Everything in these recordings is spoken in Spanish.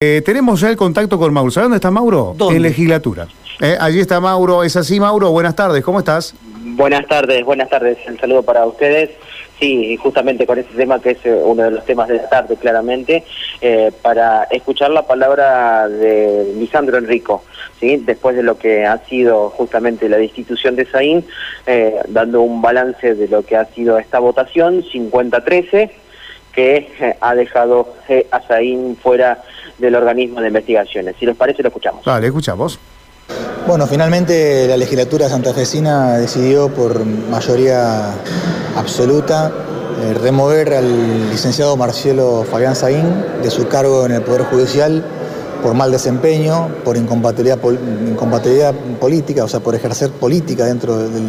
Eh, tenemos ya el contacto con Mauro. ¿Sabes dónde está Mauro? ¿Dónde? En legislatura. Eh, allí está Mauro. ¿Es así, Mauro? Buenas tardes. ¿Cómo estás? Buenas tardes, buenas tardes. El saludo para ustedes. Sí, justamente con este tema que es eh, uno de los temas de la tarde, claramente, eh, para escuchar la palabra de Lisandro Enrico, ¿sí? después de lo que ha sido justamente la destitución de Saín, eh, dando un balance de lo que ha sido esta votación, 50-13, que eh, ha dejado eh, a Saín fuera del organismo de investigaciones. Si les parece, lo escuchamos. Vale, escuchamos. Bueno, finalmente la legislatura santafesina decidió por mayoría absoluta eh, remover al licenciado Marcelo Fabián Saín de su cargo en el Poder Judicial por mal desempeño, por incompatibilidad, pol- incompatibilidad política, o sea, por ejercer política dentro del,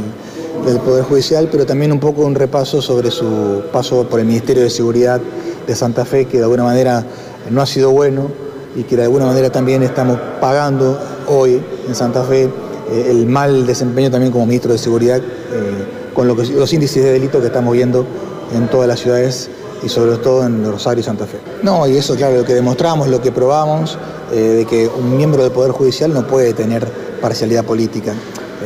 del Poder Judicial, pero también un poco un repaso sobre su paso por el Ministerio de Seguridad de Santa Fe, que de alguna manera no ha sido bueno y que de alguna manera también estamos pagando hoy en Santa Fe eh, el mal desempeño también como ministro de Seguridad eh, con los índices de delito que estamos viendo en todas las ciudades y sobre todo en Rosario y Santa Fe. No, y eso claro, lo que demostramos, lo que probamos, eh, de que un miembro del Poder Judicial no puede tener parcialidad política.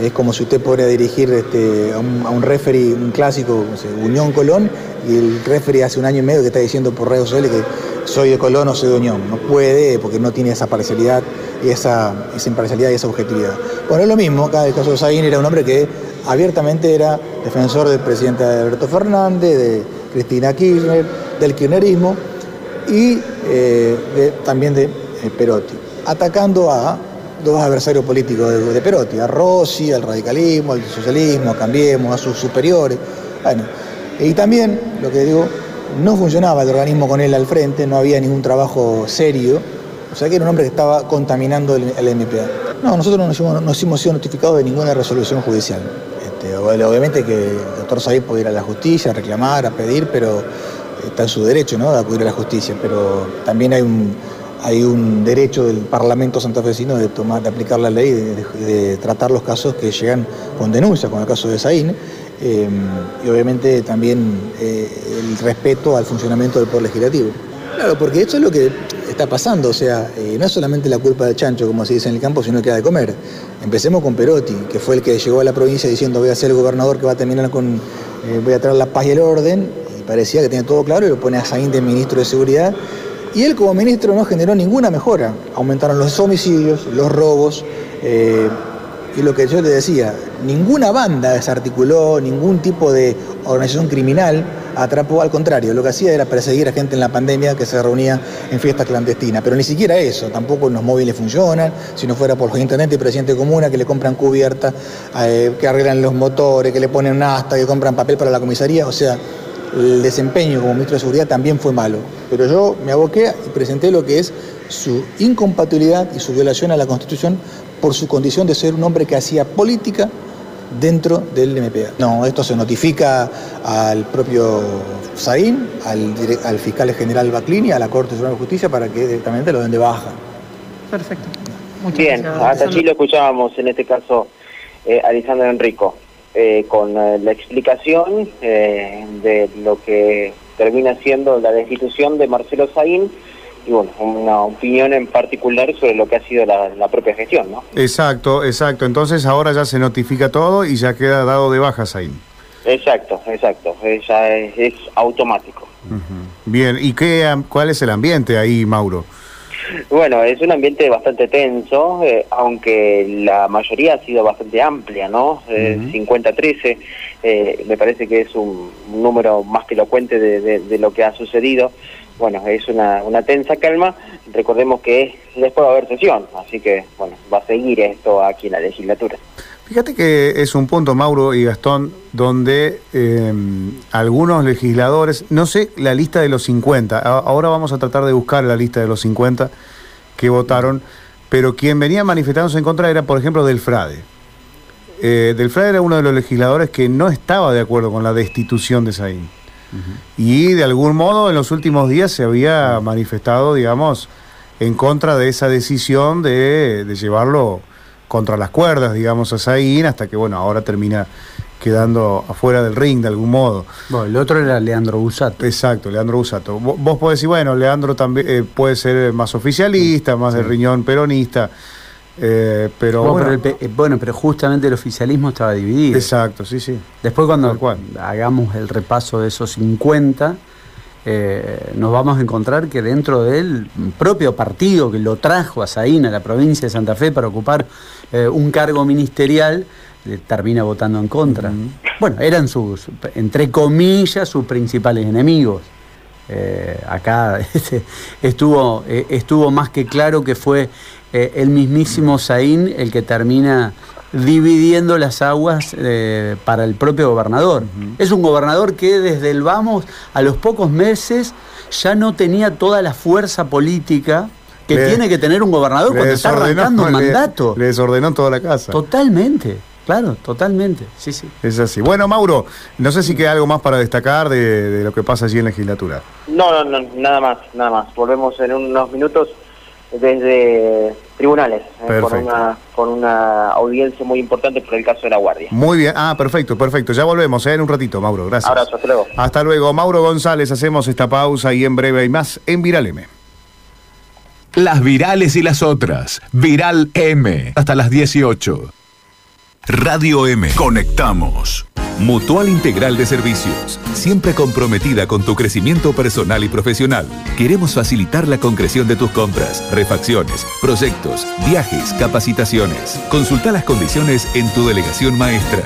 Es como si usted pudiera dirigir este, a, un, a un referee, un clásico, Unión Colón, y el referee hace un año y medio que está diciendo por redes sociales que soy de Colón o soy de Unión. No puede porque no tiene esa parcialidad y esa, esa imparcialidad y esa objetividad. Bueno, es lo mismo, acá el caso de Saín era un hombre que abiertamente era defensor del presidente Alberto Fernández, de Cristina Kirchner, del kirchnerismo y eh, también de eh, Perotti, atacando a dos adversarios políticos de, Perotti, a Rossi, al radicalismo, al socialismo, Cambiemos, a sus superiores. Bueno, y también, lo que digo, no funcionaba el organismo con él al frente, no había ningún trabajo serio, o sea que era un hombre que estaba contaminando el, el MPA. No, nosotros no nos, hemos- no hemos sido notificados de ninguna resolución judicial. Este, obviamente que el doctor Said puede ir a la justicia, a reclamar, a pedir, pero está en su derecho ¿no? de acudir a la justicia, pero también hay un, hay un derecho del Parlamento santafesino de tomar, de aplicar la ley, de, de- tratar los casos que llegan con denuncia, como el caso de Saín, eh, y obviamente también eh, el respeto al funcionamiento del Poder Legislativo. Claro, porque esto es lo que está pasando, o sea, eh, no es solamente la culpa del chancho, como se dice en el campo, sino que ha de comer. Empecemos con Perotti, que fue el que llegó a la provincia diciendo voy a ser el gobernador que va a terminar con, voy a traer la paz y el orden, y parecía que tenía todo claro, y lo pone a Saín de ministro de Seguridad, y él como ministro no generó ninguna mejora. Aumentaron los homicidios, los robos, eh, y lo que yo le decía, ninguna banda desarticuló, ningún tipo de organización criminal atrapó, al contrario, lo que hacía era perseguir a gente en la pandemia que se reunía en fiestas clandestinas, pero ni siquiera eso, tampoco los móviles funcionan, si no fuera por los intendentes y presidentes de comuna que le compran cubierta, eh, que arreglan los motores, que le ponen asta, que compran papel para la comisaría, o sea, el desempeño como ministro de Seguridad también fue malo. Pero yo me aboqué y presenté lo que es su incompatibilidad y su violación a la Constitución por su condición de ser un hombre que hacía política dentro del MPA. No, esto se notifica al propio Saín, al, fiscal general Baclini, a la Corte Suprema de Justicia para que directamente lo den de baja. Perfecto. Muchas Bien, gracias, hasta allí lo escuchábamos, en este caso, eh, Alessandro Enrico, eh, con eh, la explicación eh, de lo que termina siendo la destitución de Marcelo Saín y, bueno, una opinión en particular sobre lo que ha sido la, la propia gestión, ¿no? Exacto, exacto. Entonces ahora ya se notifica todo y ya queda dado de baja Saín. Exacto, exacto, eh, ya es, es automático. Bien, ¿y qué, cuál es el ambiente ahí, Mauro? Bueno, es un ambiente bastante tenso, eh, aunque la mayoría ha sido bastante amplia, ¿no? Eh, 50-13, eh, me parece que es un, un número más que elocuente de, de- de lo que ha sucedido. Bueno, es una, una tensa calma. Recordemos que después va a haber sesión, así que, bueno, va a seguir esto aquí en la legislatura. Fíjate que es un punto, Mauro y Gastón, donde eh, algunos legisladores, no sé la lista de los 50, a- ahora vamos a tratar de buscar la lista de los 50 que votaron, pero quien venía manifestándose en contra era, por ejemplo, Del Frade. Eh, Del Frade era uno de los legisladores que no estaba de acuerdo con la destitución de Saín. Y de algún modo en los últimos días se había manifestado, digamos, en contra de esa decisión de, de llevarlo contra las cuerdas, digamos, a Saín, hasta que, bueno, ahora termina quedando afuera del ring de algún modo. Bueno, el otro era Leandro Busato. Exacto, Leandro Busato. Vos, podés decir, bueno, Leandro también eh, puede ser más oficialista, más de riñón peronista. eh, pero, Bueno, bueno, pero el pe- eh, bueno, pero justamente el oficialismo estaba dividido. exacto, sí, sí. Después cuando hagamos el repaso de esos 50, eh, nos vamos a encontrar que dentro del propio partido que lo trajo a Saín, a la provincia de Santa Fe, para ocupar eh, un cargo ministerial, eh, termina votando en contra. Bueno, eran sus, entre comillas, sus principales enemigos. Eh, acá este, estuvo, eh, estuvo más que claro que fue el mismísimo Saín el que termina dividiendo las aguas eh, para el propio gobernador. Es un gobernador que desde el vamos, a los pocos meses, ya no tenía toda la fuerza política que Le- tiene que tener un gobernador Le cuando está arrancando un le- mandato. Le desordenó toda la casa. Totalmente, claro, totalmente. Sí, sí. Es así. Bueno, Mauro, no sé si queda algo más para destacar de, de lo que pasa allí en legislatura. No, no, no, nada más, nada más. Volvemos en unos minutos desde tribunales, eh, con, Perfecto. una, con una audiencia muy importante por el caso de la Guardia. Muy bien. Ah, perfecto, perfecto. Ya volvemos ¿eh? en un ratito, Mauro. Gracias. Abrazo, hasta luego. Hasta luego. Mauro González, hacemos esta pausa y en breve hay más en Viral M. Las virales y las otras. Viral M. Hasta las 18. Radio M. Conectamos. Mutual Integral de Servicios. Siempre comprometida con tu crecimiento personal y profesional. Queremos facilitar la concreción de tus compras, refacciones, proyectos, viajes, capacitaciones. Consulta las condiciones en tu delegación maestra.